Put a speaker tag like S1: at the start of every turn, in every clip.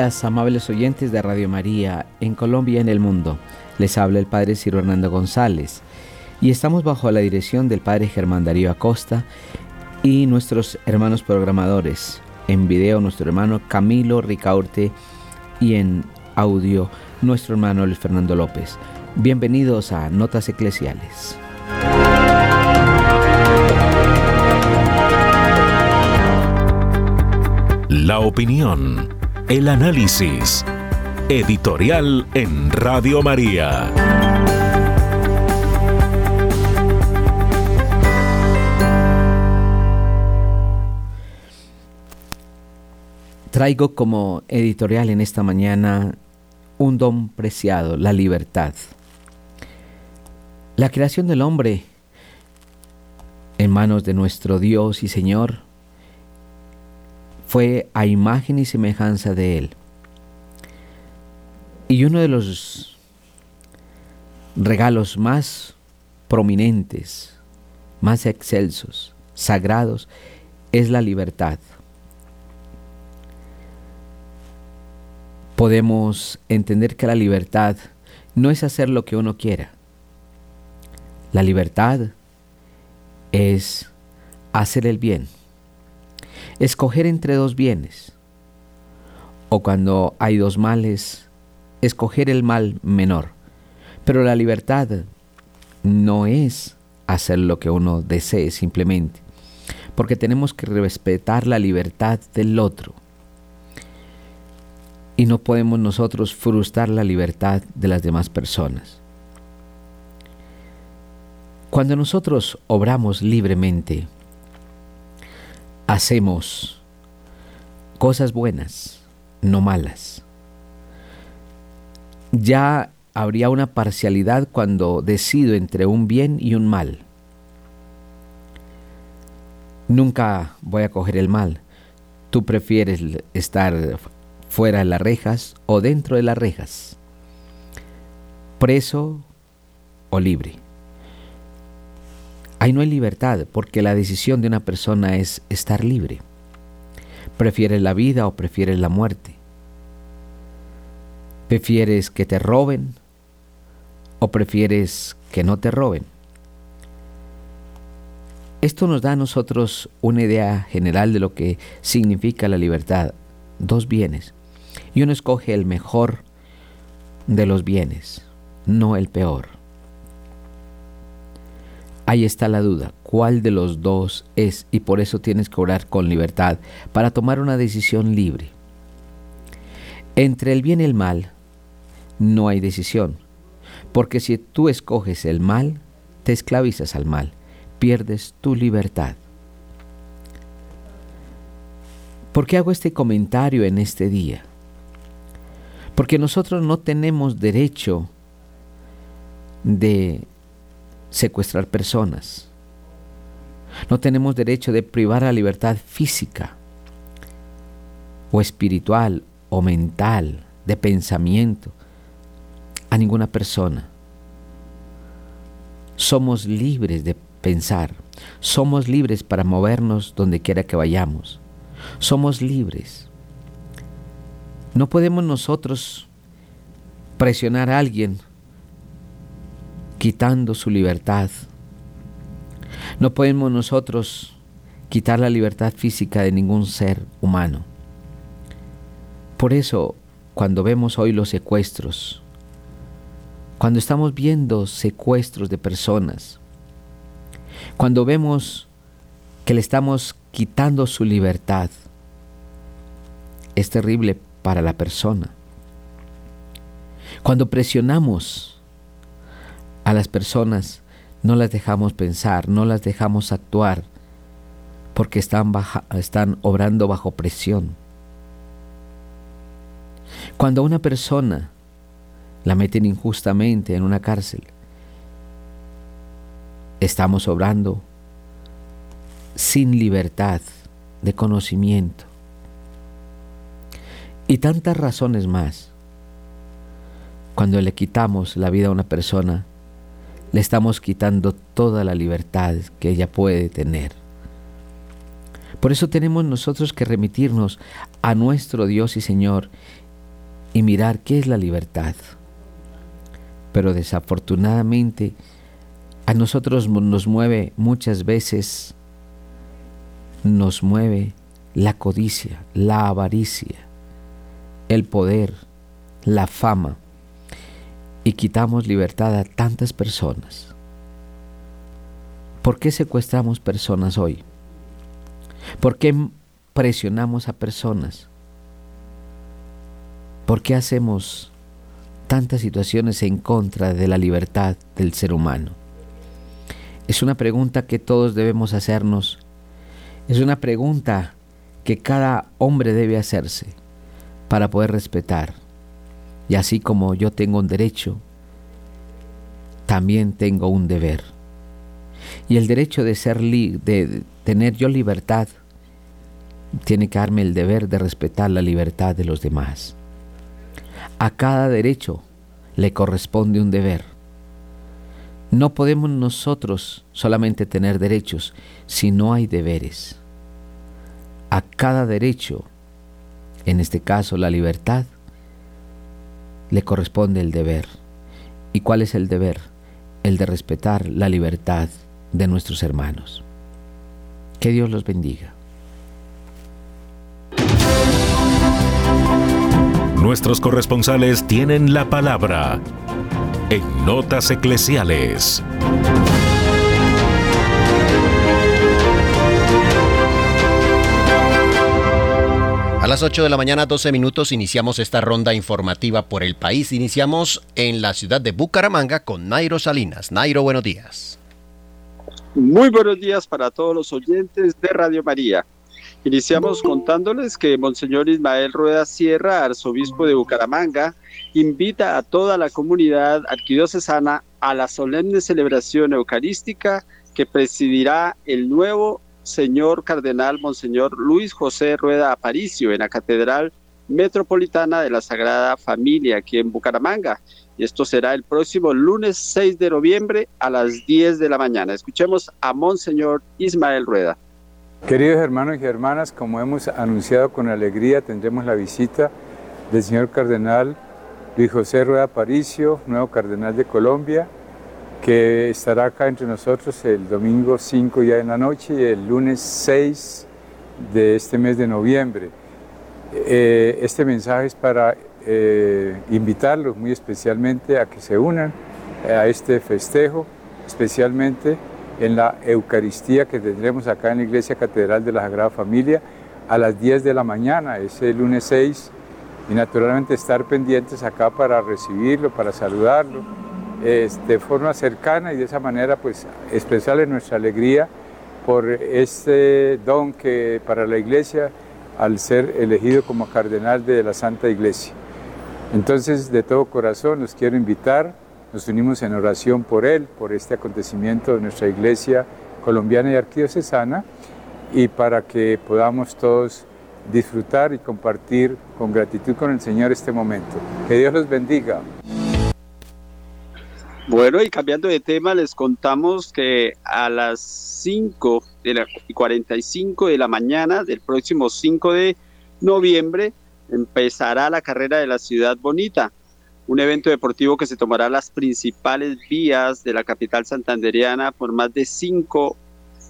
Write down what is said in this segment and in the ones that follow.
S1: Amables oyentes de Radio María en Colombia y en el mundo. Les habla el Padre Ciro Hernando González y estamos bajo la dirección del Padre Germán Darío Acosta y nuestros hermanos programadores. En video nuestro hermano Camilo Ricaurte y en audio nuestro hermano Luis Fernando López. Bienvenidos a Notas Eclesiales.
S2: La opinión el análisis. Editorial en Radio María.
S1: Traigo como editorial en esta mañana un don preciado, la libertad. La creación del hombre en manos de nuestro Dios y Señor fue a imagen y semejanza de Él. Y uno de los regalos más prominentes, más excelsos, sagrados, es la libertad. Podemos entender que la libertad no es hacer lo que uno quiera. La libertad es hacer el bien escoger entre dos bienes, o cuando hay dos males, escoger el mal menor. Pero la libertad no es hacer lo que uno desee simplemente, porque tenemos que respetar la libertad del otro. Y no podemos nosotros frustrar la libertad de las demás personas. Cuando nosotros obramos libremente, hacemos cosas buenas, no malas. Ya habría una parcialidad cuando decido entre un bien y un mal. Nunca voy a coger el mal. Tú prefieres estar fuera de las rejas o dentro de las rejas, preso o libre. Ahí no hay libertad porque la decisión de una persona es estar libre. ¿Prefieres la vida o prefieres la muerte? ¿Prefieres que te roben o prefieres que no te roben? Esto nos da a nosotros una idea general de lo que significa la libertad. Dos bienes. Y uno escoge el mejor de los bienes, no el peor. Ahí está la duda, cuál de los dos es y por eso tienes que orar con libertad para tomar una decisión libre. Entre el bien y el mal no hay decisión, porque si tú escoges el mal, te esclavizas al mal, pierdes tu libertad. ¿Por qué hago este comentario en este día? Porque nosotros no tenemos derecho de secuestrar personas. No tenemos derecho de privar la libertad física o espiritual o mental, de pensamiento, a ninguna persona. Somos libres de pensar, somos libres para movernos donde quiera que vayamos, somos libres. No podemos nosotros presionar a alguien quitando su libertad No podemos nosotros quitar la libertad física de ningún ser humano. Por eso, cuando vemos hoy los secuestros, cuando estamos viendo secuestros de personas, cuando vemos que le estamos quitando su libertad, es terrible para la persona. Cuando presionamos a las personas, no las dejamos pensar, no las dejamos actuar, porque están, están obrando bajo presión. Cuando a una persona la meten injustamente en una cárcel, estamos obrando sin libertad de conocimiento. Y tantas razones más. Cuando le quitamos la vida a una persona, le estamos quitando toda la libertad que ella puede tener. Por eso tenemos nosotros que remitirnos a nuestro Dios y Señor y mirar qué es la libertad. Pero desafortunadamente a nosotros nos mueve muchas veces, nos mueve la codicia, la avaricia, el poder, la fama y quitamos libertad a tantas personas. ¿Por qué secuestramos personas hoy? ¿Por qué presionamos a personas? ¿Por qué hacemos tantas situaciones en contra de la libertad del ser humano? Es una pregunta que todos debemos hacernos. Es una pregunta que cada hombre debe hacerse para poder respetar. Y así como yo tengo un derecho, también tengo un deber. Y el derecho de ser de tener yo libertad tiene que darme el deber de respetar la libertad de los demás. A cada derecho le corresponde un deber. No podemos nosotros solamente tener derechos si no hay deberes. A cada derecho, en este caso la libertad, le corresponde el deber. ¿Y cuál es el deber? El de respetar la libertad de nuestros hermanos. Que Dios los bendiga.
S2: Nuestros corresponsales tienen la palabra en Notas Eclesiales.
S3: Las 8 de la mañana, 12 minutos, iniciamos esta ronda informativa por el país. Iniciamos en la ciudad de Bucaramanga con Nairo Salinas. Nairo, buenos días.
S4: Muy buenos días para todos los oyentes de Radio María. Iniciamos contándoles que Monseñor Ismael Rueda Sierra, arzobispo de Bucaramanga, invita a toda la comunidad arquidiocesana a la solemne celebración eucarística que presidirá el nuevo señor cardenal Monseñor Luis José Rueda Aparicio en la Catedral Metropolitana de la Sagrada Familia aquí en Bucaramanga. Y esto será el próximo lunes 6 de noviembre a las 10 de la mañana. Escuchemos a Monseñor Ismael Rueda.
S5: Queridos hermanos y hermanas, como hemos anunciado con alegría, tendremos la visita del señor cardenal Luis José Rueda Aparicio, nuevo cardenal de Colombia, que estará acá entre nosotros el domingo 5 ya en la noche y el lunes 6 de este mes de noviembre. Eh, este mensaje es para eh, invitarlos muy especialmente a que se unan a este festejo, especialmente en la Eucaristía que tendremos acá en la Iglesia Catedral de la Sagrada Familia a las 10 de la mañana, ese lunes 6, y naturalmente estar pendientes acá para recibirlo, para saludarlo de forma cercana y de esa manera pues expresarle nuestra alegría por este don que para la iglesia al ser elegido como cardenal de la Santa Iglesia. Entonces de todo corazón los quiero invitar, nos unimos en oración por él, por este acontecimiento de nuestra iglesia colombiana y arquidiocesana y para que podamos todos disfrutar y compartir con gratitud con el Señor este momento. Que Dios los bendiga.
S4: Bueno, y cambiando de tema, les contamos que a las 5 y 45 de la mañana del próximo 5 de noviembre empezará la carrera de la Ciudad Bonita, un evento deportivo que se tomará las principales vías de la capital santanderiana por más de 5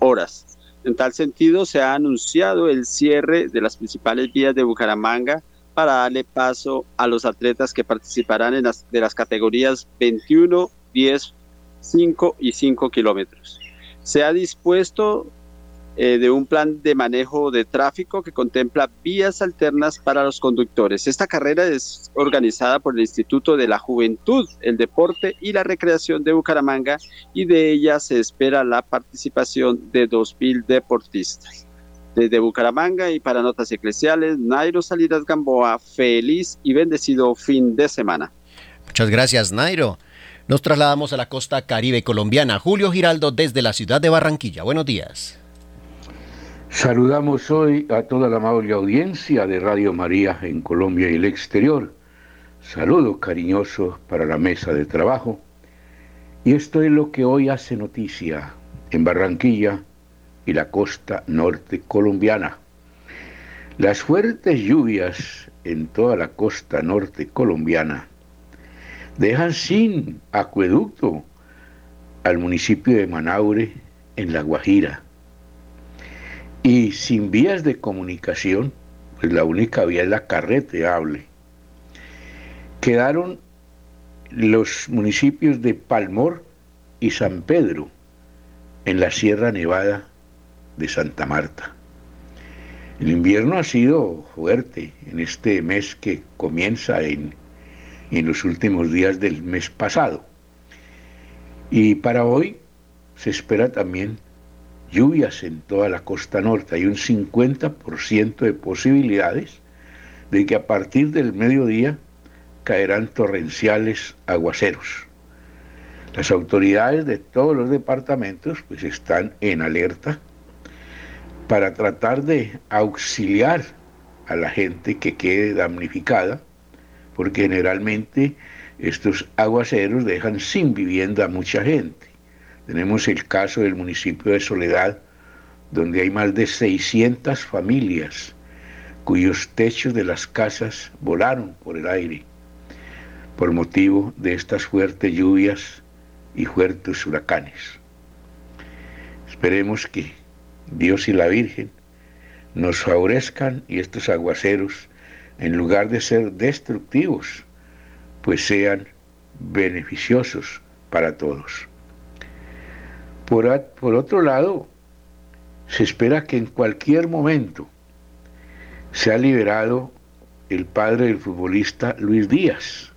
S4: horas. En tal sentido, se ha anunciado el cierre de las principales vías de Bucaramanga para darle paso a los atletas que participarán en las, de las categorías 21, 10, 5 y 5 kilómetros. Se ha dispuesto eh, de un plan de manejo de tráfico que contempla vías alternas para los conductores. Esta carrera es organizada por el Instituto de la Juventud, el Deporte y la Recreación de Bucaramanga y de ella se espera la participación de 2.000 deportistas. Desde Bucaramanga y para Notas Eclesiales, Nairo Salidas Gamboa, feliz y bendecido fin de semana.
S3: Muchas gracias, Nairo. Nos trasladamos a la costa caribe colombiana. Julio Giraldo desde la ciudad de Barranquilla. Buenos días.
S6: Saludamos hoy a toda la amable audiencia de Radio María en Colombia y el exterior. Saludos cariñosos para la mesa de trabajo. Y esto es lo que hoy hace noticia en Barranquilla y la costa norte colombiana. Las fuertes lluvias en toda la costa norte colombiana dejan sin acueducto al municipio de Manaure en La Guajira y sin vías de comunicación, pues la única vía es la carreteable, quedaron los municipios de Palmor y San Pedro en la Sierra Nevada de Santa Marta. El invierno ha sido fuerte en este mes que comienza en, en los últimos días del mes pasado. Y para hoy se espera también lluvias en toda la costa norte. Hay un 50% de posibilidades de que a partir del mediodía caerán torrenciales aguaceros. Las autoridades de todos los departamentos pues están en alerta para tratar de auxiliar a la gente que quede damnificada, porque generalmente estos aguaceros dejan sin vivienda a mucha gente. Tenemos el caso del municipio de Soledad, donde hay más de 600 familias cuyos techos de las casas volaron por el aire por motivo de estas fuertes lluvias y fuertes huracanes. Esperemos que Dios y la Virgen nos favorezcan y estos aguaceros, en lugar de ser destructivos, pues sean beneficiosos para todos. Por, otro lado, se espera que en cualquier momento sea liberado el padre del futbolista Luis Díaz,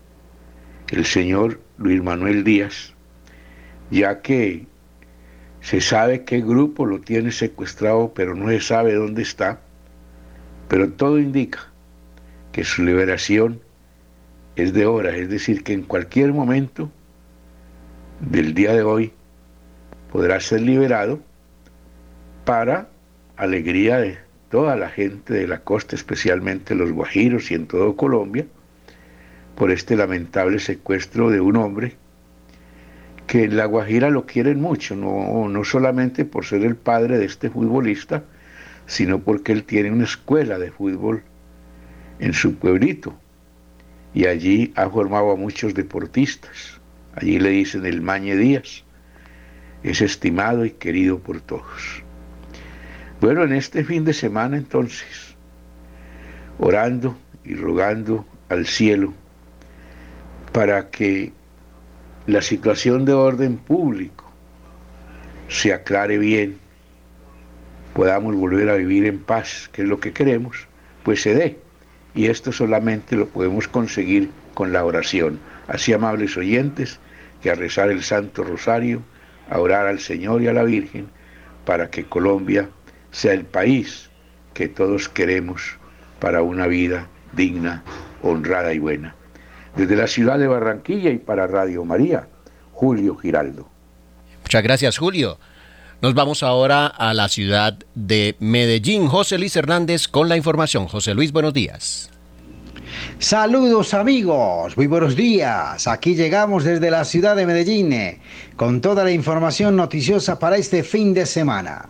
S6: el señor Luis Manuel Díaz, ya que se sabe qué grupo lo tiene secuestrado, pero no se sabe dónde está, pero todo indica que su liberación es de hora, es decir, que en cualquier momento del día de hoy podrá ser liberado para alegría de toda la gente de la costa, especialmente los guajiros y en todo Colombia, por este lamentable secuestro de un hombre que en La Guajira lo quieren mucho, no, no solamente por ser el padre de este futbolista, sino porque él tiene una escuela de fútbol en su pueblito y allí ha formado a muchos deportistas. Allí le dicen el Mañe Díaz es estimado y querido por todos. Bueno, en este fin de semana entonces, orando y rogando al cielo para que la situación de orden público se aclare bien, podamos volver a vivir en paz, que es lo que queremos, pues se dé. Y esto solamente lo podemos conseguir con la oración. Así, amables oyentes, que a rezar el Santo Rosario, a orar al Señor y a la Virgen para que Colombia sea el país que todos queremos para una vida digna, honrada y buena. Desde la ciudad de Barranquilla y para Radio María, Julio Giraldo.
S3: Muchas gracias, Julio. Nos vamos ahora a la ciudad de Medellín. José Luis Hernández con la información. José Luis, buenos días.
S7: Saludos amigos, muy buenos días. Aquí llegamos desde la ciudad de Medellín con toda la información noticiosa para este fin de semana.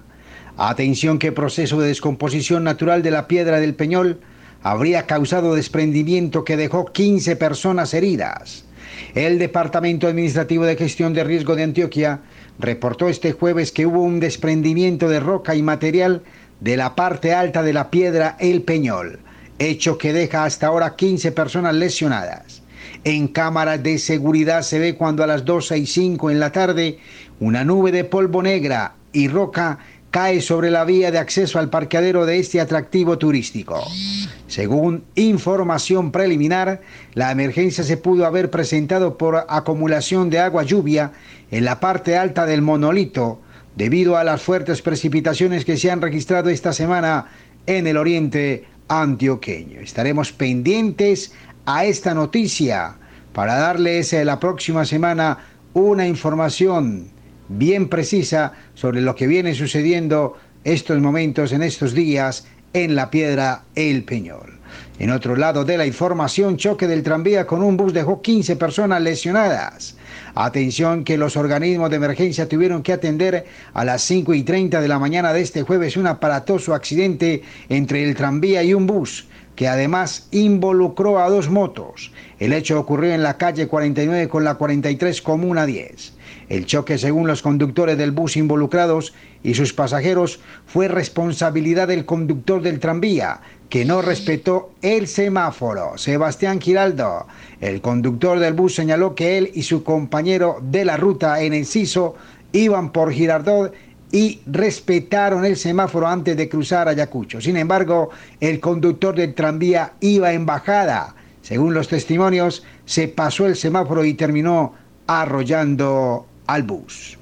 S7: Atención que proceso de descomposición natural de la piedra del Peñol habría causado desprendimiento que dejó 15 personas heridas. El Departamento Administrativo de Gestión de Riesgo de Antioquia reportó este jueves que hubo un desprendimiento de roca y material de la parte alta de la piedra El Peñol, hecho que deja hasta ahora 15 personas lesionadas. En cámaras de seguridad se ve cuando a las 12 y 5 en la tarde una nube de polvo negra y roca cae sobre la vía de acceso al parqueadero de este atractivo turístico. Según información preliminar, la emergencia se pudo haber presentado por acumulación de agua lluvia en la parte alta del monolito debido a las fuertes precipitaciones que se han registrado esta semana en el oriente antioqueño. Estaremos pendientes a esta noticia para darles eh, la próxima semana una información bien precisa sobre lo que viene sucediendo estos momentos, en estos días, en la piedra El Peñol. En otro lado de la información, choque del tranvía con un bus dejó 15 personas lesionadas. Atención que los organismos de emergencia tuvieron que atender a las 5 y 30 de la mañana de este jueves un aparatoso accidente entre el tranvía y un bus que además involucró a dos motos. El hecho ocurrió en la calle 49 con la 43 Comuna 10. El choque, según los conductores del bus involucrados y sus pasajeros, fue responsabilidad del conductor del tranvía, que no respetó el semáforo. Sebastián Giraldo, el conductor del bus, señaló que él y su compañero de la ruta en Enciso iban por Girardot y respetaron el semáforo antes de cruzar Ayacucho. Sin embargo, el conductor del tranvía iba en bajada. Según los testimonios, se pasó el semáforo y terminó arrollando al bus.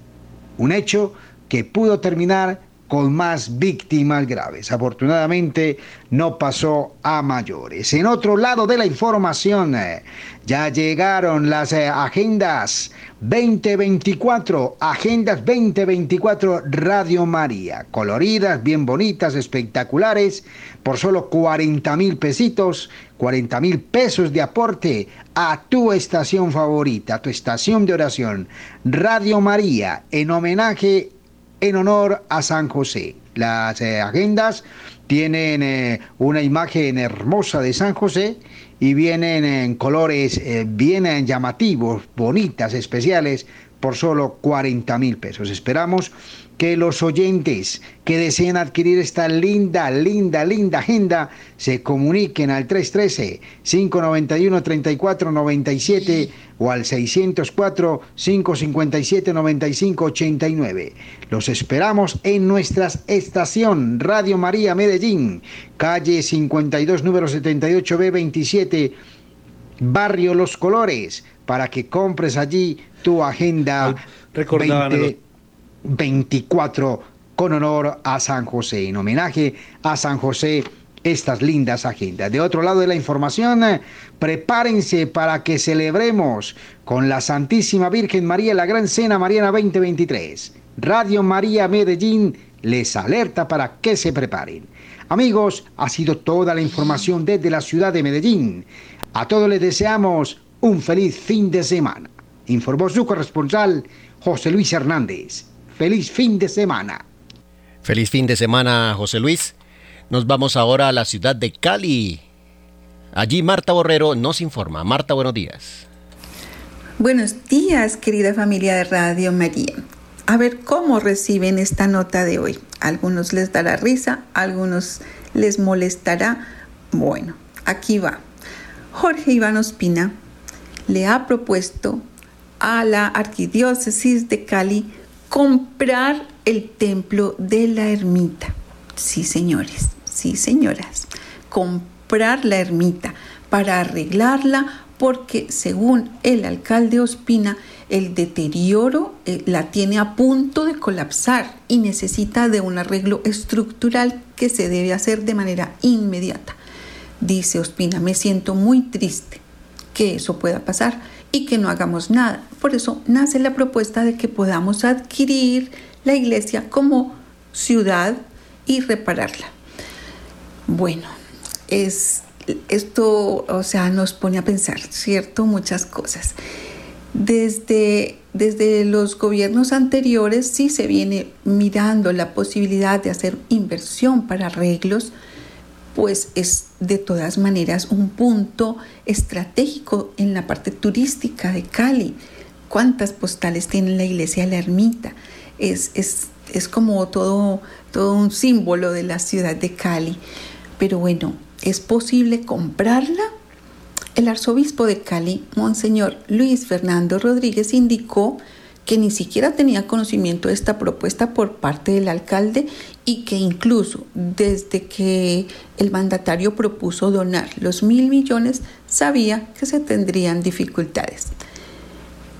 S7: Un hecho que pudo terminar con más víctimas graves. Afortunadamente no pasó a mayores. En otro lado de la información, eh, ya llegaron las eh, agendas 2024, agendas 2024 Radio María, coloridas, bien bonitas, espectaculares, por solo 40 mil pesitos, 40 mil pesos de aporte a tu estación favorita, a tu estación de oración, Radio María, en homenaje en honor a San José. Las eh, agendas tienen eh, una imagen hermosa de San José y vienen en colores eh, bien llamativos, bonitas, especiales, por solo 40 mil pesos. Esperamos que los oyentes que deseen adquirir esta linda, linda, linda agenda se comuniquen al 313-591-3497 o al 604-557-9589. Los esperamos en nuestra estación Radio María Medellín, calle 52, número 78B27, Barrio Los Colores, para que compres allí tu agenda.
S8: Recordaban
S7: 24 con honor a San José, en homenaje a San José estas lindas agendas. De otro lado de la información, prepárense para que celebremos con la Santísima Virgen María la Gran Cena Mariana 2023. Radio María Medellín les alerta para que se preparen. Amigos, ha sido toda la información desde la ciudad de Medellín. A todos les deseamos un feliz fin de semana. Informó su corresponsal José Luis Hernández. Feliz fin de semana.
S3: Feliz fin de semana, José Luis. Nos vamos ahora a la ciudad de Cali. Allí Marta Borrero nos informa. Marta, buenos días.
S9: Buenos días, querida familia de Radio María. A ver cómo reciben esta nota de hoy. algunos les dará risa, algunos les molestará. Bueno, aquí va. Jorge Iván Ospina le ha propuesto a la Arquidiócesis de Cali comprar el templo de la ermita. Sí, señores, sí, señoras. Comprar la ermita para arreglarla porque según el alcalde Ospina, el deterioro eh, la tiene a punto de colapsar y necesita de un arreglo estructural que se debe hacer de manera inmediata. Dice Ospina, me siento muy triste que eso pueda pasar y que no hagamos nada. Por eso nace la propuesta de que podamos adquirir la iglesia como ciudad y repararla. Bueno, es esto, o sea, nos pone a pensar, ¿cierto? Muchas cosas. Desde, desde los gobiernos anteriores sí se viene mirando la posibilidad de hacer inversión para arreglos, pues es de todas maneras un punto estratégico en la parte turística de Cali. ¿Cuántas postales tiene la iglesia de la ermita? Es, es, es como todo, todo un símbolo de la ciudad de Cali. Pero bueno, ¿es posible comprarla? El arzobispo de Cali, Monseñor Luis Fernando Rodríguez, indicó que ni siquiera tenía conocimiento de esta propuesta por parte del alcalde y que incluso desde que el mandatario propuso donar los mil millones sabía que se tendrían dificultades.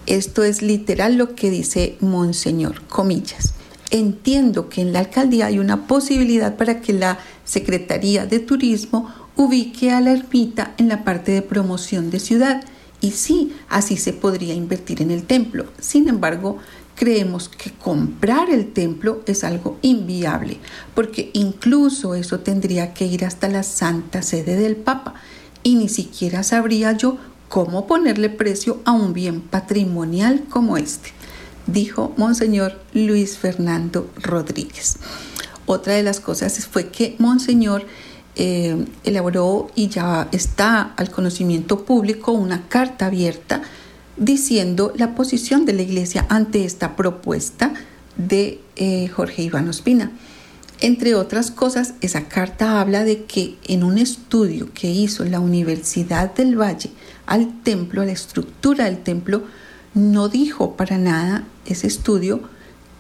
S9: Esto es literal lo que dice Monseñor, comillas. Entiendo que en la alcaldía hay una posibilidad para que la Secretaría de Turismo ubique a la ermita en la parte de promoción de ciudad y sí, así se podría invertir en el templo. Sin embargo, creemos que comprar el templo es algo inviable, porque incluso eso tendría que ir hasta la santa sede del Papa y ni siquiera sabría yo cómo ponerle precio a un bien patrimonial como este, dijo Monseñor Luis Fernando Rodríguez. Otra de las cosas fue que Monseñor eh, elaboró y ya está al conocimiento público una carta abierta diciendo la posición de la Iglesia ante esta propuesta de eh, Jorge Iván Ospina. Entre otras cosas, esa carta habla de que en un estudio que hizo la Universidad del Valle al templo, a la estructura del templo, no dijo para nada ese estudio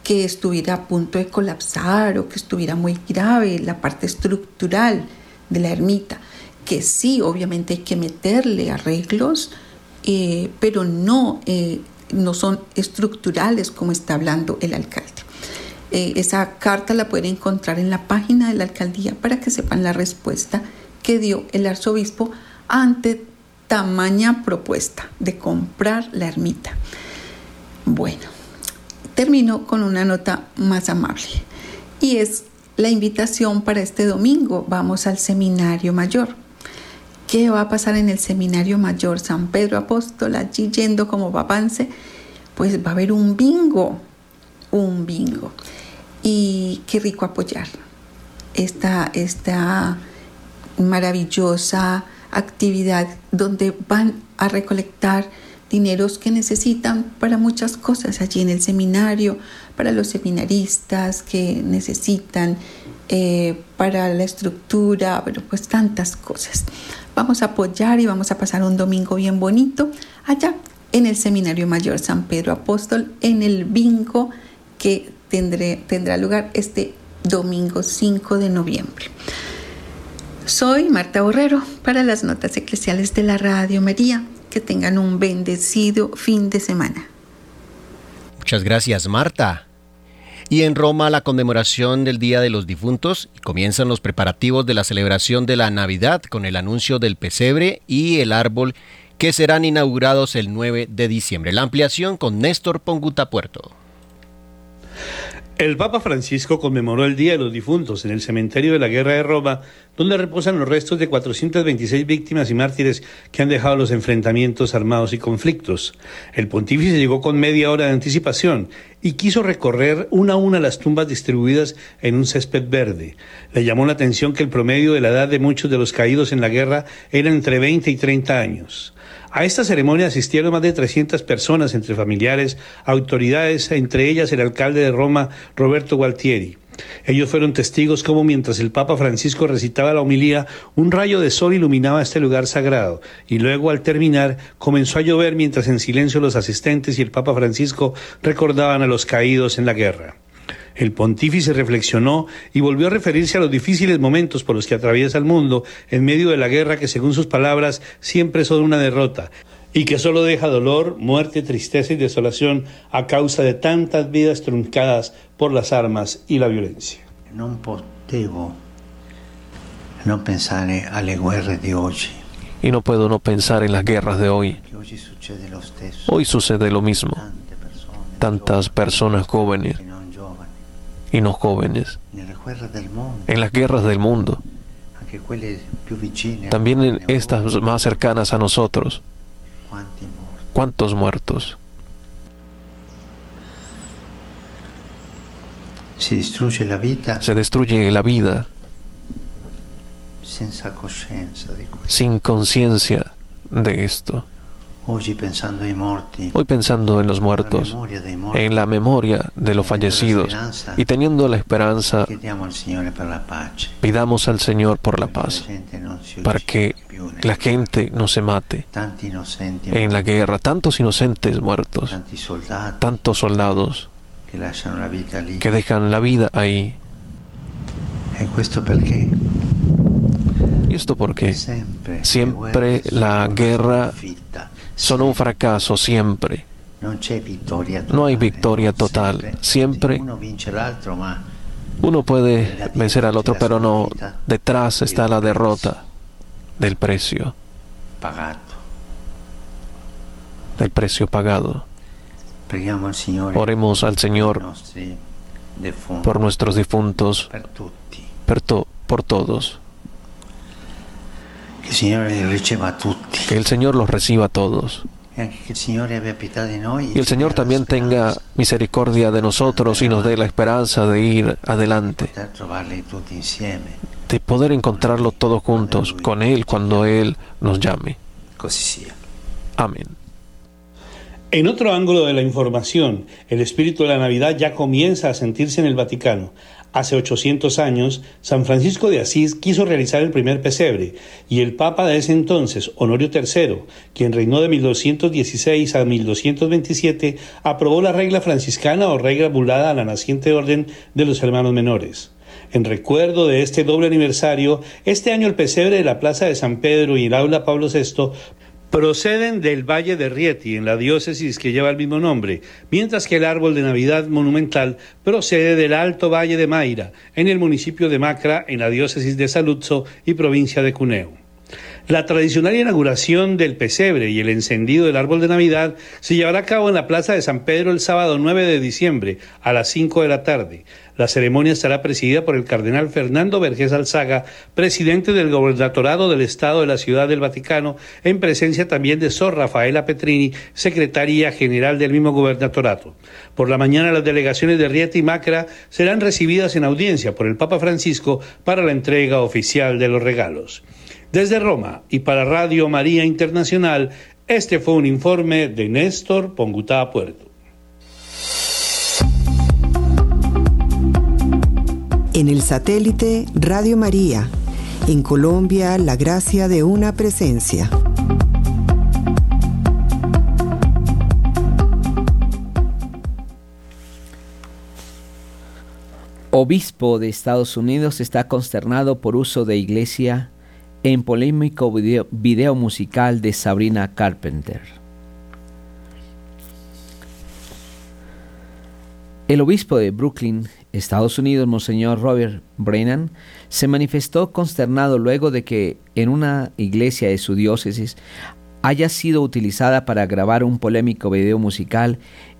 S9: que estuviera a punto de colapsar o que estuviera muy grave la parte estructural de la ermita, que sí, obviamente hay que meterle arreglos, eh, pero no, eh, no son estructurales como está hablando el alcalde. Eh, esa carta la pueden encontrar en la página de la alcaldía para que sepan la respuesta que dio el arzobispo ante tamaña propuesta de comprar la ermita. Bueno, termino con una nota más amable y es la invitación para este domingo. Vamos al seminario mayor. ¿Qué va a pasar en el seminario mayor San Pedro Apóstol? Allí yendo como papance, pues va a haber un bingo, un bingo. Y qué rico apoyar esta, esta maravillosa actividad donde van a recolectar dineros que necesitan para muchas cosas allí en el seminario, para los seminaristas que necesitan, eh, para la estructura, pero pues tantas cosas. Vamos a apoyar y vamos a pasar un domingo bien bonito allá en el Seminario Mayor San Pedro Apóstol, en el bingo que tendrá lugar este domingo 5 de noviembre. Soy Marta Borrero para las notas eclesiales de la Radio María. Que tengan un bendecido fin de semana.
S3: Muchas gracias, Marta. Y en Roma la conmemoración del Día de los Difuntos comienzan los preparativos de la celebración de la Navidad con el anuncio del pesebre y el árbol que serán inaugurados el 9 de diciembre. La ampliación con Néstor Ponguta Puerto.
S8: El Papa Francisco conmemoró el Día de los Difuntos en el cementerio de la Guerra de Roma, donde reposan los restos de 426 víctimas y mártires que han dejado los enfrentamientos armados y conflictos. El pontífice llegó con media hora de anticipación y quiso recorrer una a una las tumbas distribuidas en un césped verde. Le llamó la atención que el promedio de la edad de muchos de los caídos en la guerra era entre 20 y 30 años. A esta ceremonia asistieron más de 300 personas entre familiares, autoridades, entre ellas el alcalde de Roma, Roberto Gualtieri. Ellos fueron testigos como mientras el Papa Francisco recitaba la homilía, un rayo de sol iluminaba este lugar sagrado y luego al terminar comenzó a llover mientras en silencio los asistentes y el Papa Francisco recordaban a los caídos en la guerra. El pontífice reflexionó y volvió a referirse a los difíciles momentos por los que atraviesa el mundo en medio de la guerra que según sus palabras siempre son una derrota y que solo deja dolor, muerte, tristeza y desolación a causa de tantas vidas truncadas por las armas y la violencia.
S10: No potevo no pensar alle guerre de hoy.
S11: Y no puedo no pensar en las guerras de hoy. Hoy sucede lo mismo. Tantas personas jóvenes y no jóvenes. En las guerras del mundo. También en estas más cercanas a nosotros. ¿Cuántos muertos?
S10: Se destruye la vida.
S11: Se destruye la vida. sin conciencia de esto. Hoy pensando en los muertos, en la memoria de los fallecidos y teniendo la esperanza, pidamos al Señor por la paz, para que la gente no se mate en la guerra, tantos inocentes muertos, tantos soldados que dejan la vida ahí. ¿Y esto porque siempre la guerra son un fracaso siempre. No hay victoria total. Siempre uno puede vencer al otro, pero no. Detrás está la derrota del precio. Del precio pagado. Oremos al Señor por nuestros difuntos, por todos. Que el Señor los reciba a todos. Y el Señor también tenga misericordia de nosotros y nos dé la esperanza de ir adelante, de poder encontrarlo todos juntos con Él cuando Él nos llame. Amén.
S8: En otro ángulo de la información, el espíritu de la Navidad ya comienza a sentirse en el Vaticano. Hace 800 años, San Francisco de Asís quiso realizar el primer pesebre y el Papa de ese entonces, Honorio III, quien reinó de 1216 a 1227, aprobó la regla franciscana o regla bulada a la naciente orden de los hermanos menores. En recuerdo de este doble aniversario, este año el pesebre de la Plaza de San Pedro y el Aula Pablo VI proceden del Valle de Rieti, en la diócesis que lleva el mismo nombre, mientras que el árbol de Navidad monumental procede del Alto Valle de Mayra, en el municipio de Macra, en la diócesis de Saluzzo y provincia de Cuneo. La tradicional inauguración del pesebre y el encendido del árbol de Navidad se llevará a cabo en la Plaza de San Pedro el sábado 9 de diciembre a las 5 de la tarde. La ceremonia estará presidida por el cardenal Fernando Vergés Alzaga, presidente del gobernatorado del Estado de la Ciudad del Vaticano, en presencia también de Sor Rafaela Petrini, secretaria general del mismo gobernatorado. Por la mañana las delegaciones de Rieta y Macra serán recibidas en audiencia por el Papa Francisco para la entrega oficial de los regalos. Desde Roma y para Radio María Internacional, este fue un informe de Néstor Pongutá Puerto.
S12: En el satélite Radio María, en Colombia, la gracia de una presencia.
S1: Obispo de Estados Unidos está consternado por uso de iglesia en polémico video, musical de Sabrina Carpenter. El obispo de Brooklyn, Estados Unidos, Monseñor Robert Brennan, se manifestó consternado luego de que en una iglesia de su diócesis haya sido utilizada para grabar un polémico video musical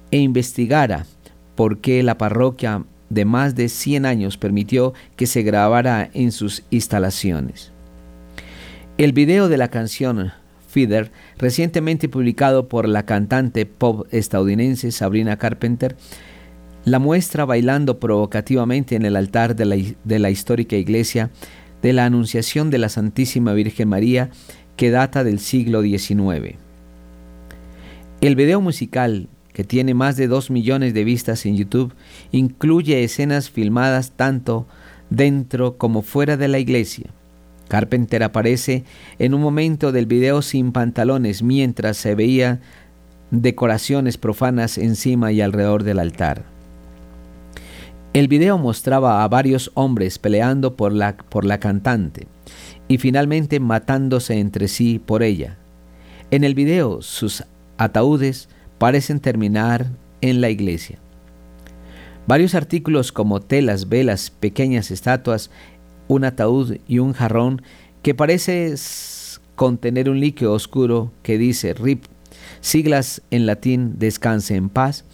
S1: e investigara por qué la parroquia de más de 100 años permitió que se grabara en sus instalaciones. El video de la canción Feeder, recientemente publicado por la cantante pop estadounidense Sabrina Carpenter, la muestra bailando provocativamente en el altar de la, histórica iglesia de la Anunciación de la Santísima Virgen María que data del siglo XIX. El video musical, que tiene más de 2 millones de vistas en YouTube, incluye escenas filmadas tanto dentro como fuera de la iglesia. Carpenter aparece en un momento del video sin pantalones mientras se veía decoraciones profanas encima y alrededor del altar. El video mostraba a varios hombres peleando por la, por la cantante y finalmente matándose entre sí por ella. En el video sus ataúdes parecen terminar en la iglesia. Varios artículos como telas, velas, pequeñas estatuas, un ataúd y un jarrón que parece contener un líquido oscuro que dice RIP, siglas en latín descanse en paz,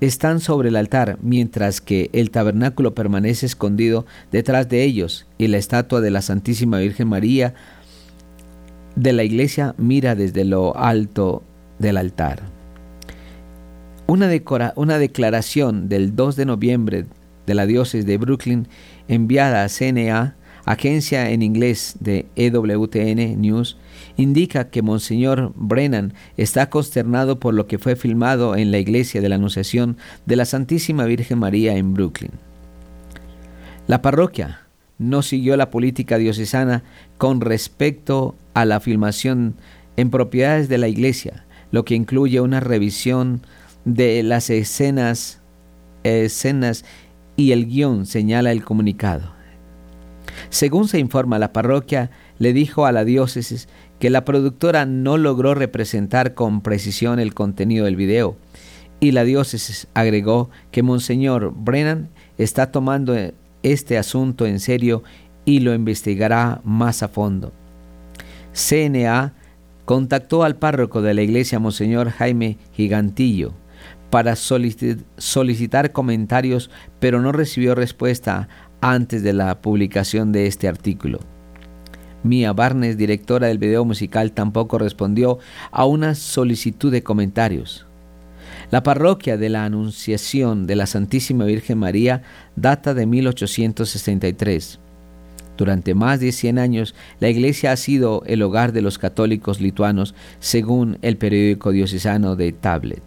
S1: están sobre el altar, mientras que el tabernáculo permanece escondido detrás de ellos y la estatua de la Santísima Virgen María de la iglesia mira desde lo alto del altar. Una, una declaración del 2 de noviembre de la diócesis de Brooklyn enviada a CNA agencia en inglés de EWTN News, indica que Monseñor Brennan está consternado por lo que fue filmado en la iglesia de la Anunciación de la Santísima Virgen María en Brooklyn. La parroquia no siguió la política diocesana con respecto a la filmación en propiedades de la iglesia, lo que incluye una revisión de las escenas, escenas y el guion señala el comunicado. Según se informa, la parroquia le dijo a la diócesis que la productora no logró representar con precisión el contenido del video y la diócesis agregó que Monseñor Brennan está tomando este asunto en serio y lo investigará más a fondo. CNA contactó al párroco de la iglesia Monseñor Jaime Gigantillo para solicitar comentarios, pero no recibió respuesta antes de la publicación de este artículo. Mia Barnes, directora del video musical, tampoco respondió a una solicitud de comentarios. La parroquia de la Anunciación de la Santísima Virgen María data de 1863. Durante más de 100 años, la iglesia ha sido el hogar de los católicos lituanos, según el periódico diocesano de Tablet.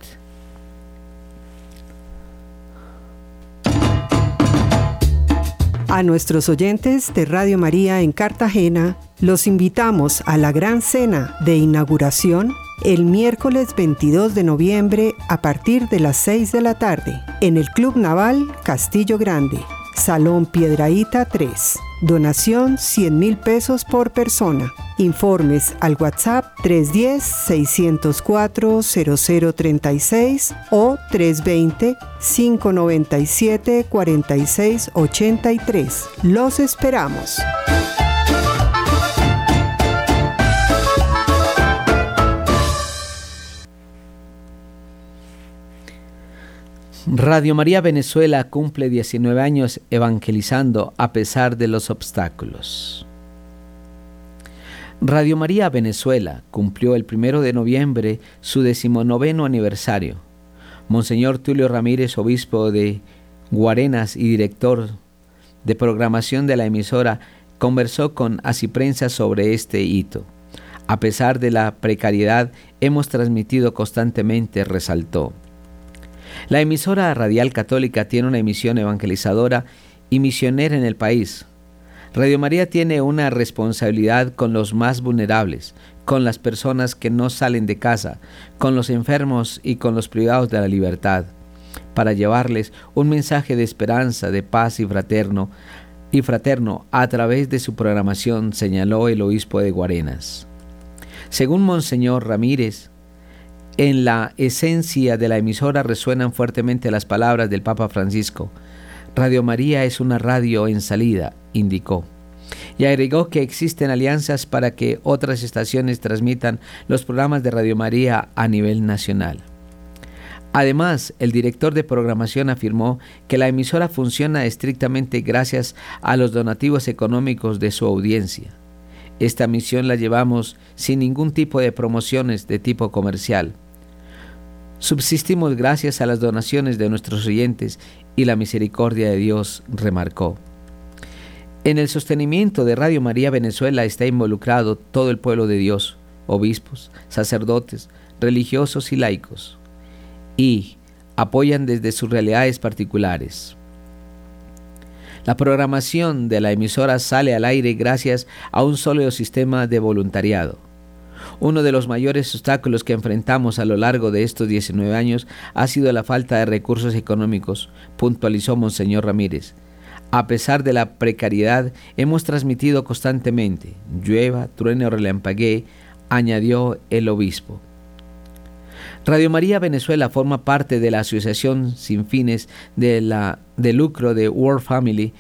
S12: A nuestros oyentes de Radio María en Cartagena, los invitamos a la gran cena de inauguración el miércoles 22 de noviembre a partir de las 6 de la tarde en el Club Naval Castillo Grande, Salón Piedraíta 3. Donación 100 mil pesos por persona. Informes al WhatsApp 310-604-0036 o 320-597-4683. Los esperamos.
S1: Radio María Venezuela cumple 19 años evangelizando a pesar de los obstáculos. Radio María Venezuela cumplió el primero de noviembre su decimonoveno aniversario. Monseñor Tulio Ramírez, obispo de Guarenas y director de programación de la emisora, conversó con Asiprensa sobre este hito. A pesar de la precariedad, hemos transmitido constantemente, resaltó. La emisora radial católica tiene una emisión evangelizadora y misionera en el país. Radio María tiene una responsabilidad con los más vulnerables, con las personas que no salen de casa, con los enfermos y con los privados de la libertad, para llevarles un mensaje de esperanza, de paz y fraterno, y fraterno a través de su programación, señaló el obispo de Guarenas. Según Monseñor Ramírez, en la esencia de la emisora resuenan fuertemente las palabras del Papa Francisco. Radio María es una radio en salida, indicó. Y agregó que existen alianzas para que otras estaciones transmitan los programas de Radio María a nivel nacional. Además, el director de programación afirmó que la emisora funciona estrictamente gracias a los donativos económicos de su audiencia. Esta misión la llevamos sin ningún tipo de promociones de tipo comercial. Subsistimos gracias a las donaciones de nuestros oyentes y la misericordia de Dios, remarcó. En el sostenimiento de Radio María Venezuela está involucrado todo el pueblo de Dios, obispos, sacerdotes, religiosos y laicos, y apoyan desde sus realidades particulares. La programación de la emisora sale al aire gracias a un sólido sistema de voluntariado. Uno de los mayores obstáculos que enfrentamos a lo largo de estos 19 años ha sido la falta de recursos económicos, puntualizó Monseñor Ramírez. A pesar de la precariedad, hemos transmitido constantemente, llueva, truene o relampaguee, añadió el obispo. Radio María Venezuela forma parte de la Asociación Sin Fines de, la, de Lucro de World Family,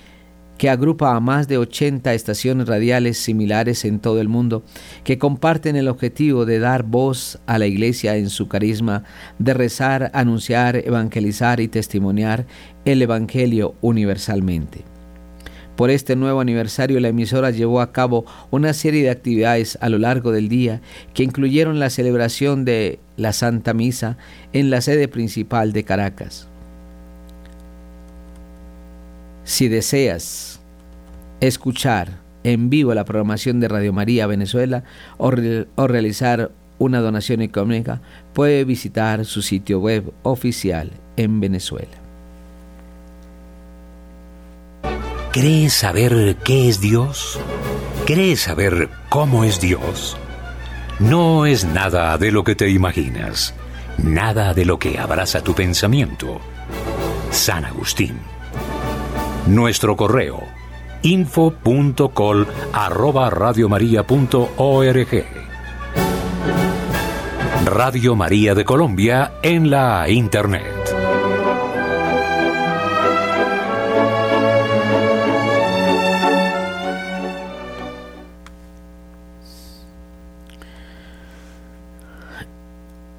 S1: que agrupa a más de 80 estaciones radiales similares en todo el mundo, que comparten el objetivo de dar voz a la Iglesia en su carisma, de rezar, anunciar, evangelizar y testimoniar el Evangelio universalmente. Por este nuevo aniversario la emisora llevó a cabo una serie de actividades a lo largo del día que incluyeron la celebración de la Santa Misa en la sede principal de Caracas. Si deseas escuchar en vivo la programación de Radio María Venezuela o, realizar una donación económica, puede visitar su sitio web oficial en Venezuela.
S2: ¿Crees saber qué es Dios? ¿Crees saber cómo es Dios? No es nada de lo que te imaginas, nada de lo que abraza tu pensamiento. San Agustín. Nuestro correo info.col arroba Radio María de Colombia en la Internet.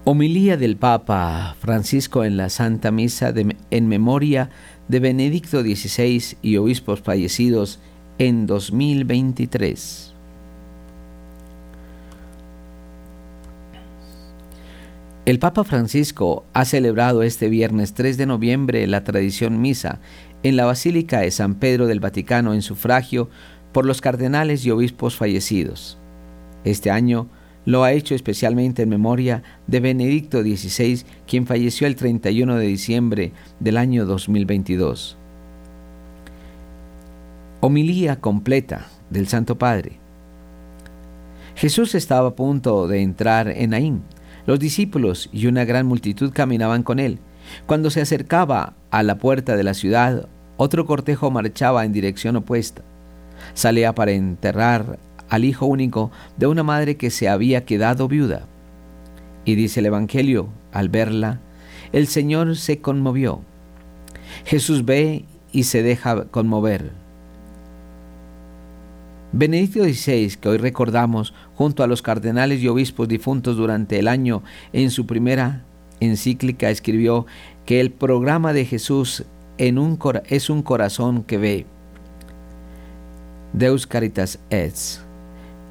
S1: Homilía del Papa Francisco en la Santa Misa en memoria de Benedicto XVI y obispos fallecidos en 2023. El Papa Francisco ha celebrado este viernes 3 de noviembre la tradición misa en la Basílica de San Pedro del Vaticano en sufragio por los cardenales y obispos fallecidos. Este año lo ha hecho especialmente en memoria de Benedicto XVI, quien falleció el 31 de diciembre del año 2022. Homilía completa del Santo Padre. Jesús estaba a punto de entrar en Naín. Los discípulos y una gran multitud caminaban con él. Cuando se acercaba a la puerta de la ciudad, otro cortejo marchaba en dirección opuesta. Salía para enterrar al hijo único de una madre que se había quedado viuda. Y dice el Evangelio, al verla, el Señor se conmovió. Jesús ve y se deja conmover. Benedicto XVI, que hoy recordamos junto a los cardenales y obispos difuntos durante el año, en su primera encíclica escribió que el programa de Jesús es un corazón que ve. Deus Caritas es.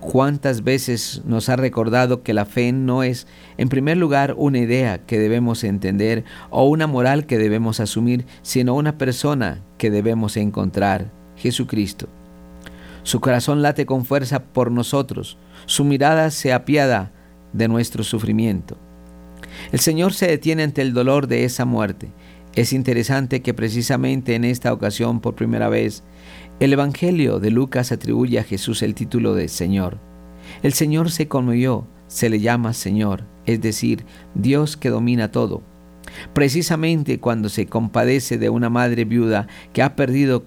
S1: ¿Cuántas veces nos ha recordado que la fe no es, en primer lugar, una idea que debemos entender o una moral que debemos asumir, sino una persona que debemos encontrar, Jesucristo? Su corazón late con fuerza por nosotros, su mirada se apiada de nuestro sufrimiento. El Señor se detiene ante el dolor de esa muerte. Es interesante que precisamente en esta ocasión, por primera vez, el Evangelio de Lucas atribuye a Jesús el título de Señor. El Señor se conmovió, se le llama Señor, es decir, Dios que domina todo. Precisamente cuando se compadece de una madre viuda que ha perdido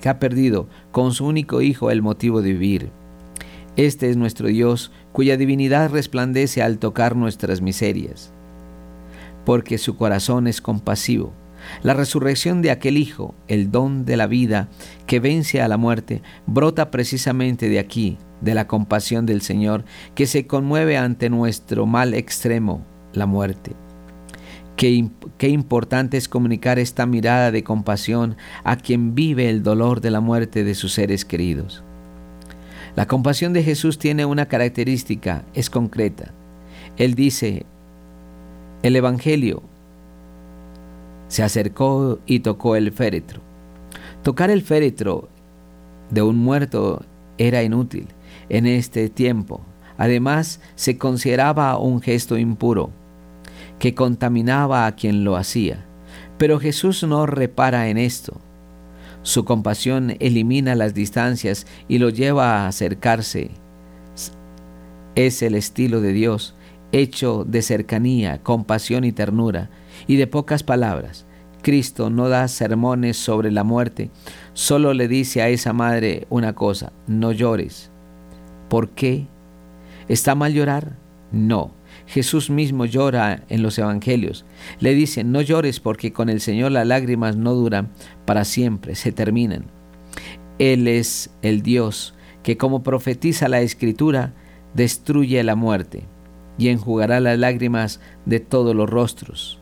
S1: que ha perdido con su único hijo el motivo de vivir. Este es nuestro Dios, cuya divinidad resplandece al tocar nuestras miserias, porque su corazón es compasivo la resurrección de aquel Hijo, el don de la vida que vence a la muerte, brota precisamente de aquí, de la compasión del Señor, que se conmueve ante nuestro mal extremo, la muerte. Qué, importante es comunicar esta mirada de compasión a quien vive el dolor de la muerte de sus seres queridos. La compasión de Jesús tiene una característica, es concreta. Él dice, el Evangelio se acercó y tocó el féretro. Tocar el féretro de un muerto era inútil en este tiempo. Además, se consideraba un gesto impuro que contaminaba a quien lo hacía. Pero Jesús no repara en esto. Su compasión elimina las distancias y lo lleva a acercarse. Es el estilo de Dios, hecho de cercanía, compasión y ternura, y de pocas palabras. Cristo no da sermones sobre la muerte, solo le dice a esa madre una cosa, no llores. ¿Por qué? ¿Está mal llorar? No. Jesús mismo llora en los evangelios. Le dice, no llores porque con el Señor las lágrimas no duran para siempre, se terminan. Él es el Dios que como profetiza la Escritura, destruye la muerte y enjugará las lágrimas de todos los rostros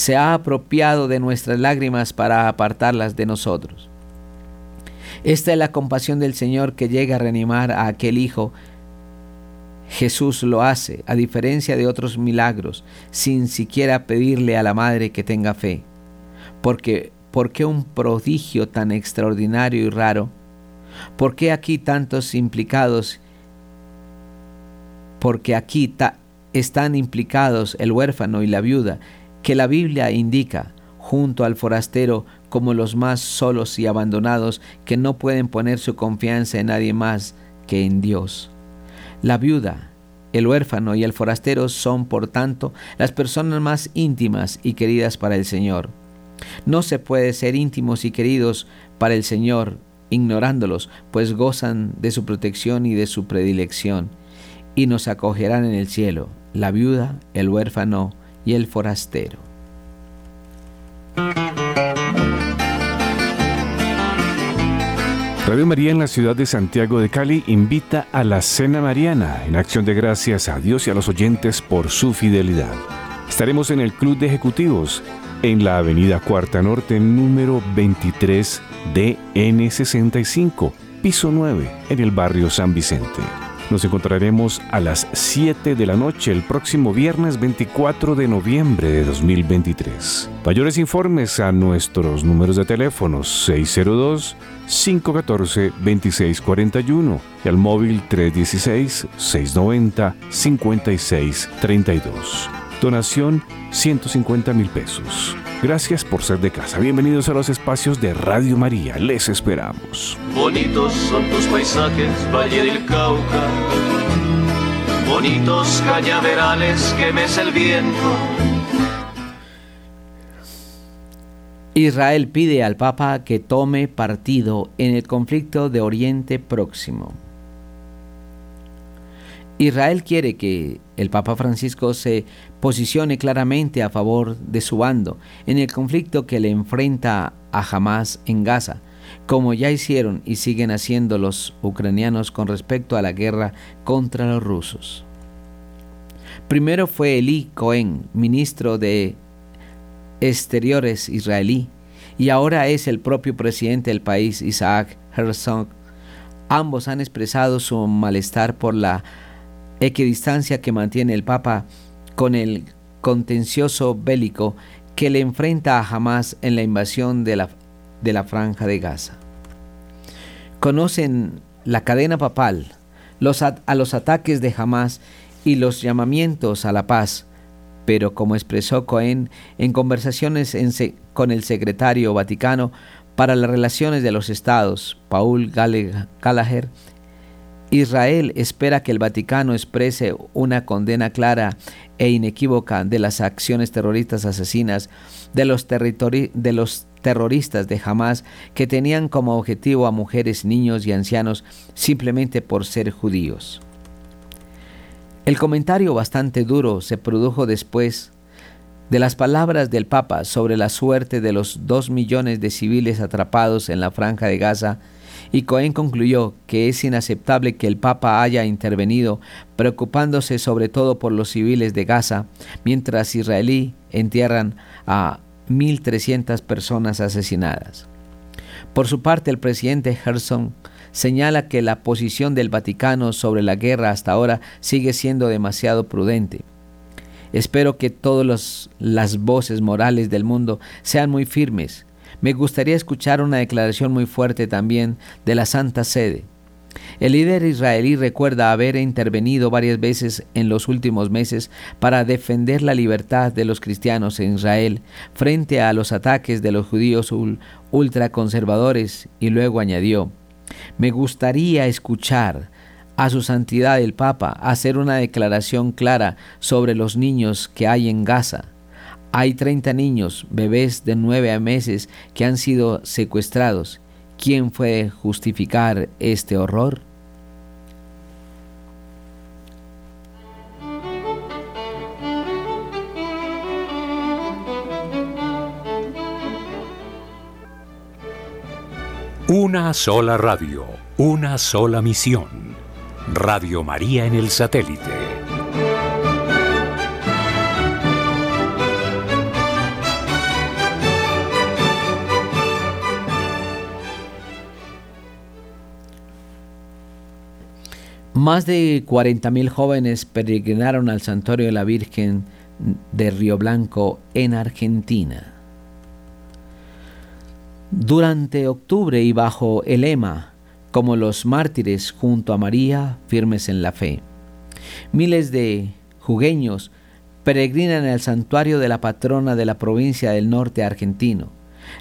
S1: se ha apropiado de nuestras lágrimas para apartarlas de nosotros. Esta es la compasión del Señor que llega a reanimar a aquel hijo. Jesús lo hace, a diferencia de otros milagros, sin siquiera pedirle a la madre que tenga fe. Porque, ¿por qué un prodigio tan extraordinario y raro? ¿Por qué aquí tantos implicados? Porque aquí están implicados el huérfano y la viuda, que la Biblia indica, junto al forastero, como los más solos y abandonados que no pueden poner su confianza en nadie más que en Dios. La viuda, el huérfano y el forastero son, por tanto, las personas más íntimas y queridas para el Señor. No se puede ser íntimos y queridos para el Señor ignorándolos, pues gozan de su protección y de su predilección, y nos acogerán en el cielo, la viuda, el huérfano y el forastero.
S13: Radio María en la ciudad de Santiago de Cali invita a la Cena Mariana en acción de gracias a Dios y a los oyentes por su fidelidad. Estaremos en el Club de Ejecutivos en la Avenida Cuarta Norte número 23 DN65, piso 9, en el barrio San Vicente. Nos encontraremos a las 7 de la noche el próximo viernes 24 de noviembre de 2023. Mayores informes a nuestros números de teléfono 602-514-2641 y al móvil 316-690-5632. Donación 150 mil pesos. Gracias por ser de casa. Bienvenidos a los espacios de Radio María. Les esperamos.
S14: Bonitos son tus paisajes, Valle del Cauca. Bonitos cañaverales que mece el viento.
S1: Israel pide al Papa que tome partido en el conflicto de Oriente Próximo. Israel quiere que el Papa Francisco se posicione claramente a favor de su bando en el conflicto que le enfrenta a Hamas en Gaza, como ya hicieron y siguen haciendo los ucranianos con respecto a la guerra contra los rusos. Primero fue Eli Cohen, ministro de Exteriores israelí, y ahora es el propio presidente del país, Isaac Herzog. Ambos han expresado su malestar por la equidistancia que mantiene el Papa con el contencioso bélico que le enfrenta a Hamas en la invasión de la, de la franja de Gaza. Conocen la cadena papal, los a los ataques de Hamas y los llamamientos a la paz, pero como expresó Cohen en conversaciones con el secretario vaticano para las relaciones de los estados, Paul Gallagher, Israel espera que el Vaticano exprese una condena clara e inequívoca de las acciones terroristas asesinas de los, de los terroristas de Hamas que tenían como objetivo a mujeres, niños y ancianos simplemente por ser judíos. El comentario bastante duro se produjo después de las palabras del Papa sobre la suerte de los dos millones de civiles atrapados en la franja de Gaza y Cohen concluyó que es inaceptable que el Papa haya intervenido preocupándose sobre todo por los civiles de Gaza, mientras israelí entierran a 1.300 personas asesinadas. Por su parte, el presidente Herzog señala que la posición del Vaticano sobre la guerra hasta ahora sigue siendo demasiado prudente. Espero que todas las voces morales del mundo sean muy firmes me gustaría escuchar una declaración muy fuerte también de la Santa Sede. El líder israelí recuerda haber intervenido varias veces en los últimos meses para defender la libertad de los cristianos en Israel frente a los ataques de los judíos ultraconservadores y luego añadió, me gustaría escuchar a su santidad el Papa hacer una declaración clara sobre los niños que hay en Gaza hay 30 niños, bebés de 9 meses, que han sido secuestrados. ¿Quién fue justificar este horror?
S2: Una sola radio, una sola misión. Radio María en el satélite
S1: Más de 40.000 jóvenes peregrinaron al Santuario de la Virgen de Río Blanco en Argentina. Durante octubre y bajo el lema como los mártires junto a María, firmes en la fe. Miles de jugueños peregrinan al santuario de la patrona de la provincia del norte argentino,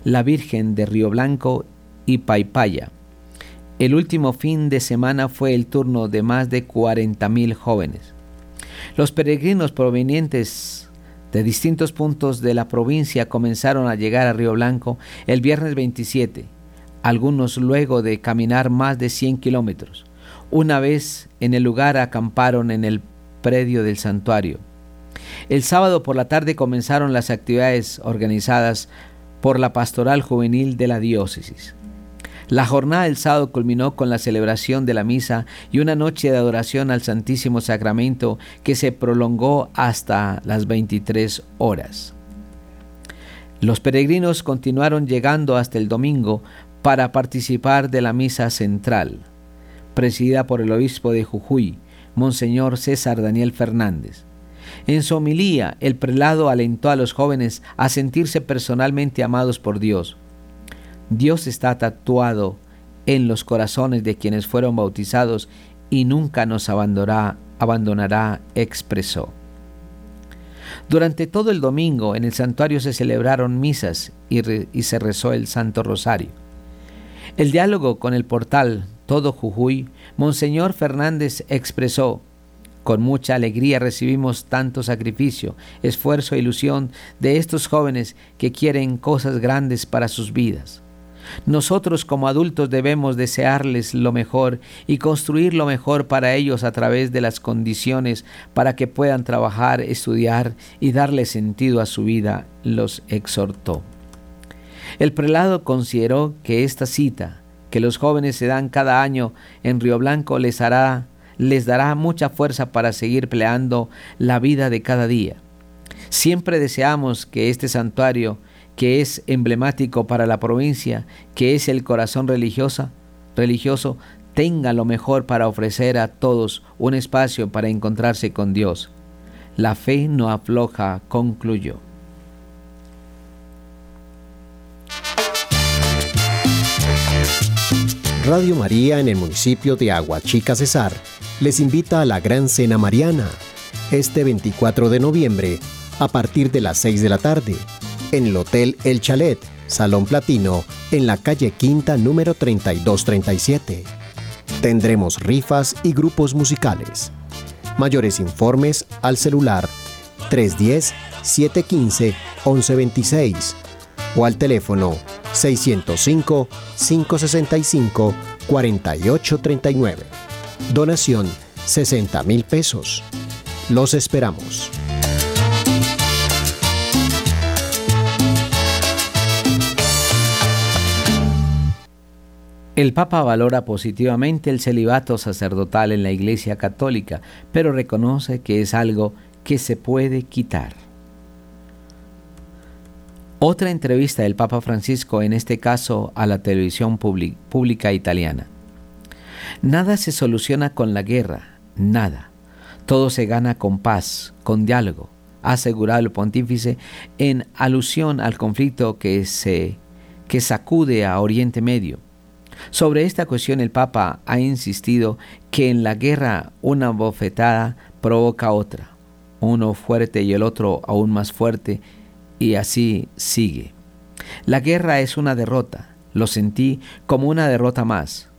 S1: la Virgen de Río Blanco y Paipaya. El último fin de semana fue el turno de más de 40.000 jóvenes. Los peregrinos provenientes de distintos puntos de la provincia comenzaron a llegar a Río Blanco el viernes 27, algunos luego de caminar más de 100 kilómetros. Una vez en el lugar acamparon en el predio del santuario. El sábado por la tarde comenzaron las actividades organizadas por la Pastoral Juvenil de la Diócesis. La jornada del sábado culminó con la celebración de la misa y una noche de adoración al Santísimo Sacramento que se prolongó hasta las 23 horas. Los peregrinos continuaron llegando hasta el domingo para participar de la misa central, presidida por el obispo de Jujuy, Monseñor César Daniel Fernández. En su homilía, el prelado alentó a los jóvenes a sentirse personalmente amados por Dios. Dios está tatuado en los corazones de quienes fueron bautizados y nunca nos abandonará, abandonará, expresó. Durante todo el domingo en el santuario se celebraron misas y, y se rezó el Santo Rosario. El diálogo con el portal Todo Jujuy, Monseñor Fernández expresó, con mucha alegría recibimos tanto sacrificio, esfuerzo e ilusión de estos jóvenes que quieren cosas grandes para sus vidas. Nosotros como adultos debemos desearles lo mejor y construir lo mejor para ellos a través de las condiciones para que puedan trabajar, estudiar y darle sentido a su vida, los exhortó. El prelado consideró que esta cita que los jóvenes se dan cada año en Río Blanco les hará les dará mucha fuerza para seguir peleando la vida de cada día. Siempre deseamos que este santuario, que es emblemático para la provincia, que es el corazón religioso, religioso, tenga lo mejor para ofrecer a todos un espacio para encontrarse con Dios. La fe no afloja, concluyó.
S3: Radio María en el municipio de Aguachica Cesar les invita a la Gran Cena Mariana este 24 de noviembre a partir de las 6 de la tarde en el Hotel El Chalet, Salón Platino, en la calle Quinta número 3237. Tendremos rifas y grupos musicales. Mayores informes al celular 310-715-1126 o al teléfono 605-565-4839. Donación 60 mil pesos. Los esperamos.
S1: El Papa valora positivamente el celibato sacerdotal en la Iglesia Católica, pero reconoce que es algo que se puede quitar. Otra entrevista del Papa Francisco, en este caso a la televisión pública italiana. Nada se soluciona con la guerra, nada. Todo se gana con paz, con diálogo, ha asegurado el pontífice en alusión al conflicto que, se, que sacude a Oriente Medio. Sobre esta cuestión el Papa ha insistido que en la guerra una bofetada provoca otra, uno fuerte y el otro aún más fuerte, y así sigue. La guerra es una derrota, lo sentí como una derrota más.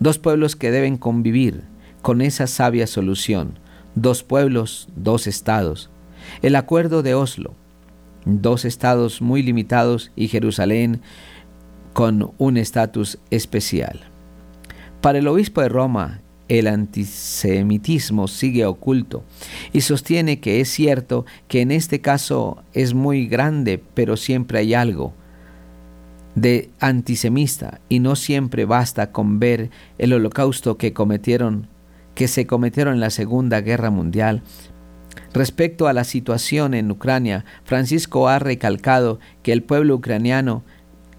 S1: Dos pueblos que deben convivir con esa sabia solución. Dos pueblos, dos estados. El acuerdo de Oslo. Dos estados muy limitados y Jerusalén con un estatus especial. Para el obispo de Roma, el antisemitismo sigue oculto y sostiene que es cierto que en este caso es muy grande, pero siempre hay algo de antisemista y no siempre basta con ver el holocausto que cometieron que se cometieron en la Segunda Guerra Mundial. Respecto a la situación en Ucrania, Francisco ha recalcado que el pueblo ucraniano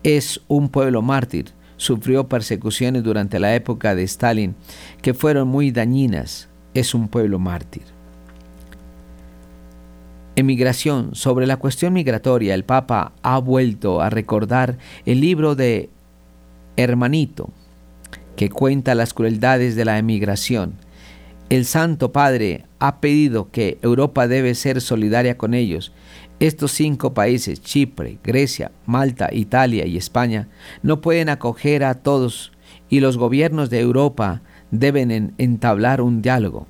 S1: es un pueblo mártir, sufrió persecuciones durante la época de Stalin que fueron muy dañinas, es un pueblo mártir. Emigración. Sobre la cuestión migratoria, el Papa ha vuelto a recordar el libro de Hermanito, que cuenta las crueldades de la emigración. El Santo Padre ha pedido que Europa debe ser solidaria con ellos. Estos cinco países, Chipre, Grecia, Malta, Italia y España, no pueden acoger a todos y los gobiernos de Europa deben entablar un diálogo.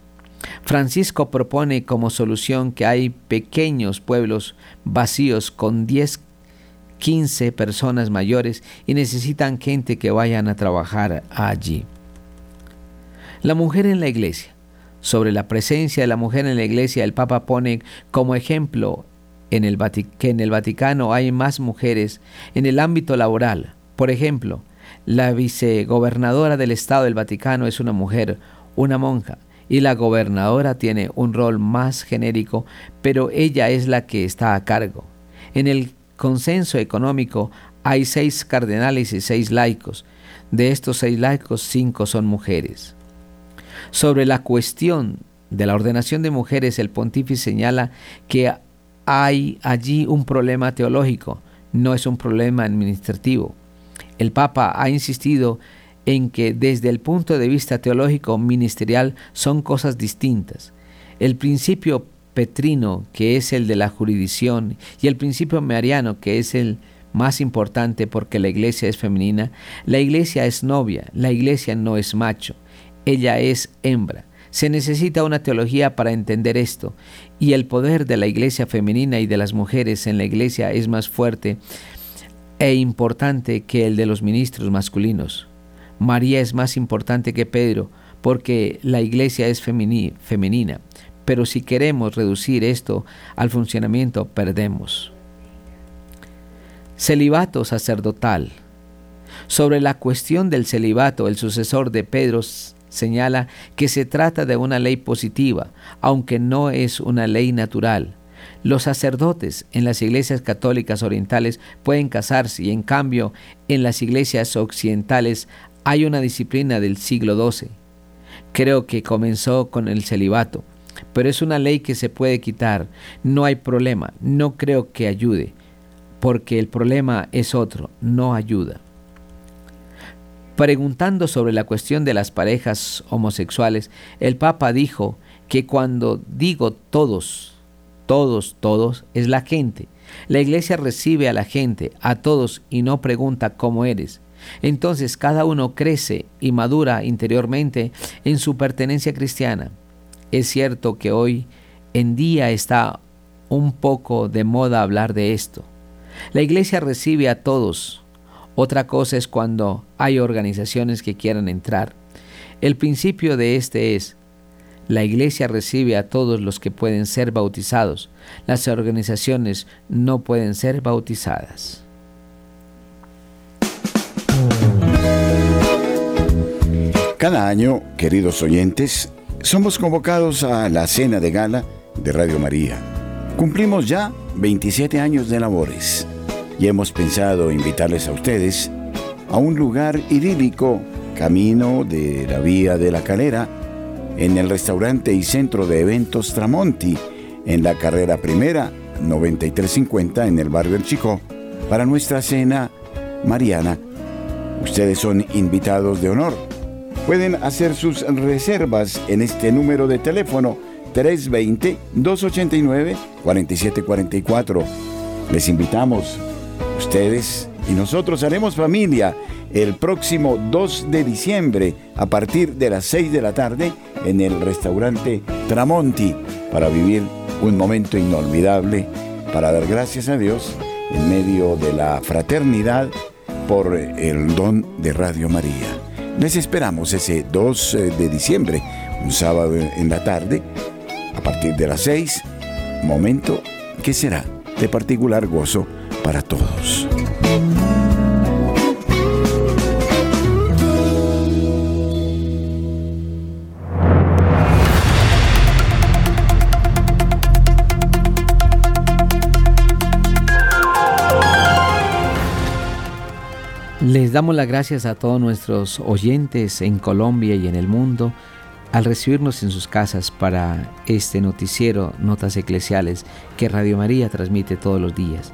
S1: Francisco propone como solución que hay pequeños pueblos vacíos con 10, 15 personas mayores y necesitan gente que vayan a trabajar allí. La mujer en la iglesia. Sobre la presencia de la mujer en la iglesia, el Papa pone como ejemplo en el que en el Vaticano hay más mujeres en el ámbito laboral. Por ejemplo, la vicegobernadora del Estado del Vaticano es una mujer, una monja, y la gobernadora tiene un rol más genérico, pero ella es la que está a cargo. En el consenso económico hay seis cardenales y seis laicos. De estos seis laicos, cinco son mujeres. Sobre la cuestión de la ordenación de mujeres, el pontífice señala que hay allí un problema teológico, no es un problema administrativo. El Papa ha insistido en que desde el punto de vista teológico ministerial son cosas distintas. El principio petrino, que es el de la jurisdicción, y el principio mariano, que es el más importante porque la iglesia es femenina, la iglesia es novia, la iglesia no es macho, ella es hembra. Se necesita una teología para entender esto, y el poder de la iglesia femenina y de las mujeres en la iglesia es más fuerte e importante que el de los ministros masculinos. María es más importante que Pedro porque la iglesia es femenina, pero si queremos reducir esto al funcionamiento, perdemos. Celibato sacerdotal. Sobre la cuestión del celibato, el sucesor de Pedro señala que se trata de una ley positiva, aunque no es una ley natural. Los sacerdotes en las iglesias católicas orientales pueden casarse y en cambio en las iglesias occidentales hay una disciplina del siglo XII. Creo que comenzó con el celibato, pero es una ley que se puede quitar. No hay problema, no creo que ayude, porque el problema es otro, no ayuda. Preguntando sobre la cuestión de las parejas homosexuales, el Papa dijo que cuando digo todos, todos, todos, es la gente. La iglesia recibe a la gente, a todos, y no pregunta cómo eres. Entonces cada uno crece y madura interiormente en su pertenencia cristiana. Es cierto que hoy en día está un poco de moda hablar de esto. La iglesia recibe a todos. Otra cosa es cuando hay organizaciones que quieran entrar. El principio de este es, la iglesia recibe a todos los que pueden ser bautizados. Las organizaciones no pueden ser bautizadas.
S15: Cada año, queridos oyentes, somos convocados a la cena de gala de Radio María. Cumplimos ya 27 años de labores y hemos pensado invitarles a ustedes a un lugar idílico, camino de la Vía de la Calera, en el restaurante y centro de eventos Tramonti, en la carrera primera 9350 en el barrio El Chico, para nuestra cena mariana. Ustedes son invitados de honor Pueden hacer sus reservas en este número de teléfono 320-289-4744. Les invitamos, ustedes y nosotros haremos familia el próximo 2 de diciembre a partir de las 6 de la tarde en el restaurante Tramonti para vivir un momento inolvidable, para dar gracias a Dios en medio de la fraternidad por el don de Radio María. Les esperamos ese 2 eh, de diciembre, un sábado en la tarde, a partir de las 6, momento que será de particular gozo para todos.
S1: Les damos las gracias a todos nuestros oyentes en Colombia y en el mundo al recibirnos en sus casas para este noticiero Notas Eclesiales que Radio María transmite todos los días.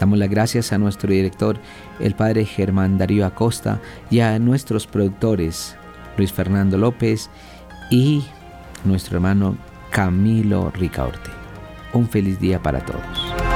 S1: Damos las gracias a nuestro director, el padre Germán Darío Acosta, y a nuestros productores, Luis Fernando López y nuestro hermano Camilo Ricaorte. Un feliz día para todos.